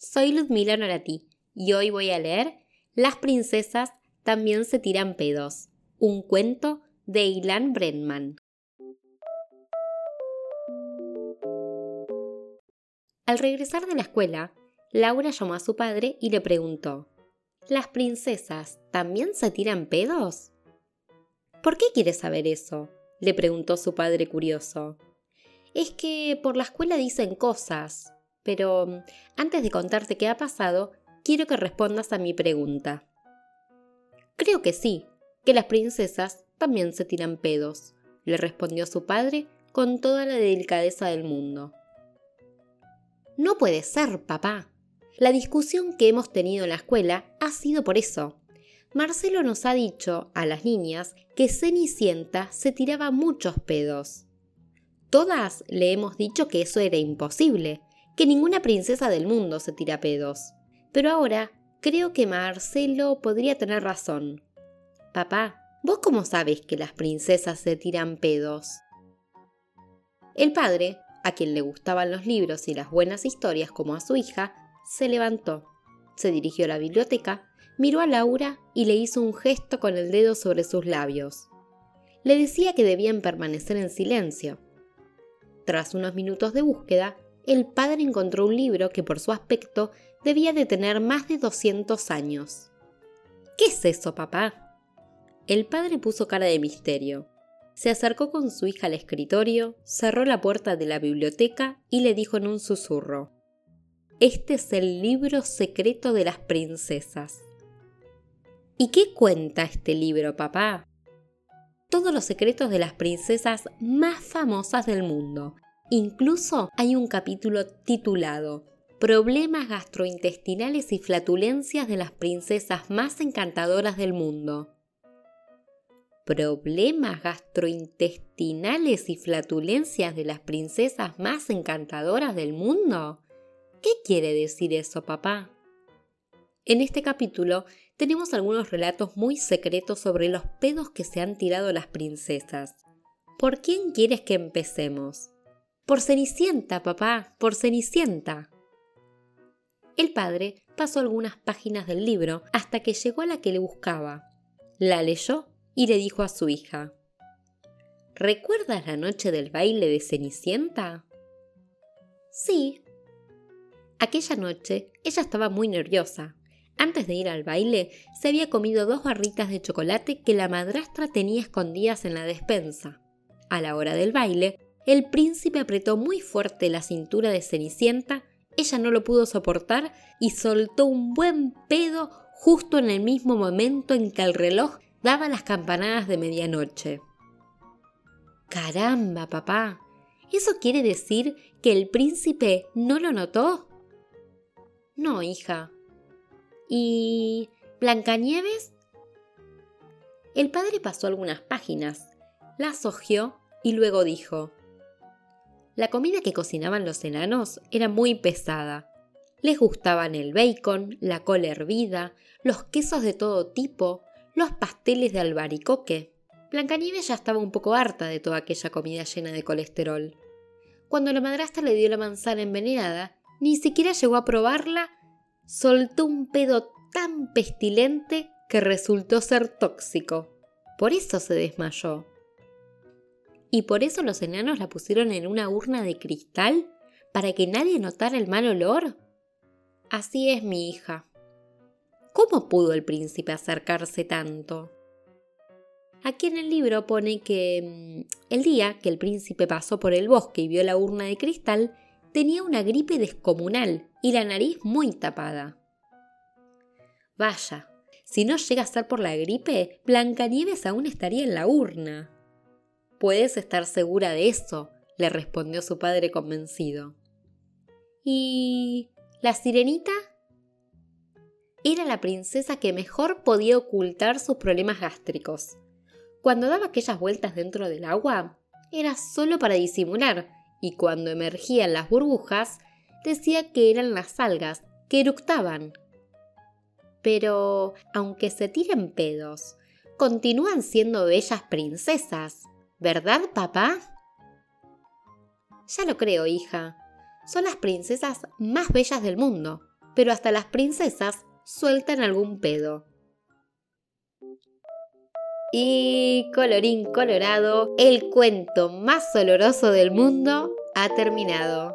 soy Ludmila Norati y hoy voy a leer Las princesas también se tiran pedos, un cuento de Ilan Brenman. Al regresar de la escuela, Laura llamó a su padre y le preguntó, ¿Las princesas también se tiran pedos? ¿Por qué quieres saber eso? le preguntó su padre curioso. Es que por la escuela dicen cosas, pero mm, antes de contarte qué ha pasado, quiero que respondas a mi pregunta. Creo que sí, que las princesas también se tiran pedos, le respondió su padre con toda la delicadeza del mundo. No puede ser, papá. La discusión que hemos tenido en la escuela ha sido por eso. Marcelo nos ha dicho a las niñas que Cenicienta se tiraba muchos pedos. Todas le hemos dicho que eso era imposible, que ninguna princesa del mundo se tira pedos. Pero ahora creo que Marcelo podría tener razón. Papá, ¿vos cómo sabes que las princesas se tiran pedos? El padre, a quien le gustaban los libros y las buenas historias como a su hija, se levantó, se dirigió a la biblioteca, miró a Laura y le hizo un gesto con el dedo sobre sus labios. Le decía que debían permanecer en silencio. Tras unos minutos de búsqueda, el padre encontró un libro que por su aspecto debía de tener más de 200 años. ¿Qué es eso, papá? El padre puso cara de misterio. Se acercó con su hija al escritorio, cerró la puerta de la biblioteca y le dijo en un susurro, Este es el libro secreto de las princesas. ¿Y qué cuenta este libro, papá? Todos los secretos de las princesas más famosas del mundo, Incluso hay un capítulo titulado Problemas gastrointestinales y flatulencias de las princesas más encantadoras del mundo. ¿Problemas gastrointestinales y flatulencias de las princesas más encantadoras del mundo? ¿Qué quiere decir eso, papá? En este capítulo tenemos algunos relatos muy secretos sobre los pedos que se han tirado las princesas. ¿Por quién quieres que empecemos? Por Cenicienta, papá, por Cenicienta. El padre pasó algunas páginas del libro hasta que llegó a la que le buscaba. La leyó y le dijo a su hija, ¿Recuerdas la noche del baile de Cenicienta? Sí. Aquella noche ella estaba muy nerviosa. Antes de ir al baile, se había comido dos barritas de chocolate que la madrastra tenía escondidas en la despensa. A la hora del baile, el príncipe apretó muy fuerte la cintura de Cenicienta, ella no lo pudo soportar y soltó un buen pedo justo en el mismo momento en que el reloj daba las campanadas de medianoche. Caramba, papá. ¿Eso quiere decir que el príncipe no lo notó? No, hija. ¿Y Blancanieves? El padre pasó algunas páginas, las hojeó y luego dijo la comida que cocinaban los enanos era muy pesada. Les gustaban el bacon, la cola hervida, los quesos de todo tipo, los pasteles de albaricoque. Blancanieves ya estaba un poco harta de toda aquella comida llena de colesterol. Cuando la madrastra le dio la manzana envenenada, ni siquiera llegó a probarla, soltó un pedo tan pestilente que resultó ser tóxico. Por eso se desmayó. ¿Y por eso los enanos la pusieron en una urna de cristal? ¿Para que nadie notara el mal olor? Así es mi hija. ¿Cómo pudo el príncipe acercarse tanto? Aquí en el libro pone que mm, el día que el príncipe pasó por el bosque y vio la urna de cristal, tenía una gripe descomunal y la nariz muy tapada. Vaya, si no llega a ser por la gripe, Blancanieves aún estaría en la urna. Puedes estar segura de eso, le respondió su padre convencido. ¿Y la sirenita? Era la princesa que mejor podía ocultar sus problemas gástricos. Cuando daba aquellas vueltas dentro del agua, era solo para disimular, y cuando emergían las burbujas, decía que eran las algas que eructaban. Pero, aunque se tiren pedos, continúan siendo bellas princesas. ¿Verdad, papá? Ya lo creo, hija. Son las princesas más bellas del mundo, pero hasta las princesas sueltan algún pedo. Y colorín colorado, el cuento más oloroso del mundo ha terminado.